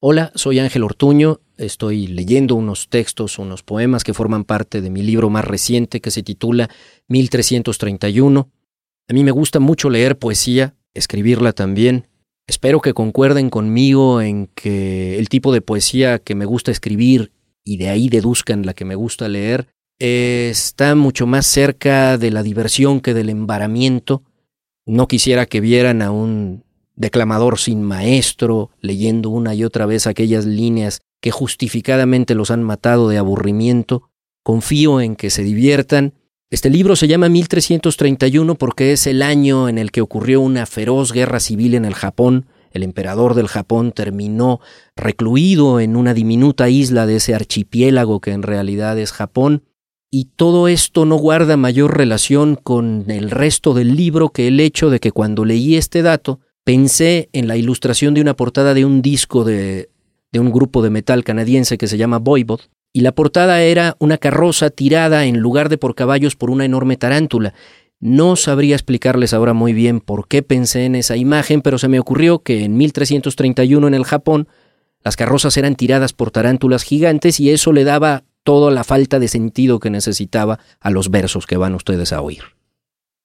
Hola, soy Ángel Ortuño, estoy leyendo unos textos, unos poemas que forman parte de mi libro más reciente que se titula 1331. A mí me gusta mucho leer poesía, escribirla también. Espero que concuerden conmigo en que el tipo de poesía que me gusta escribir y de ahí deduzcan la que me gusta leer está mucho más cerca de la diversión que del embaramiento. No quisiera que vieran a un declamador sin maestro, leyendo una y otra vez aquellas líneas que justificadamente los han matado de aburrimiento. Confío en que se diviertan. Este libro se llama 1331 porque es el año en el que ocurrió una feroz guerra civil en el Japón. El emperador del Japón terminó recluido en una diminuta isla de ese archipiélago que en realidad es Japón. Y todo esto no guarda mayor relación con el resto del libro que el hecho de que cuando leí este dato pensé en la ilustración de una portada de un disco de, un grupo de metal canadiense que se llama Voivod, y la portada era una carroza tirada en lugar de por caballos por una enorme tarántula. No sabría explicarles ahora muy bien por qué pensé en esa imagen, pero se me ocurrió que en 1331 en el Japón las carrozas eran tiradas por tarántulas gigantes y eso le daba toda la falta de sentido que necesitaba a los versos que van ustedes a oír.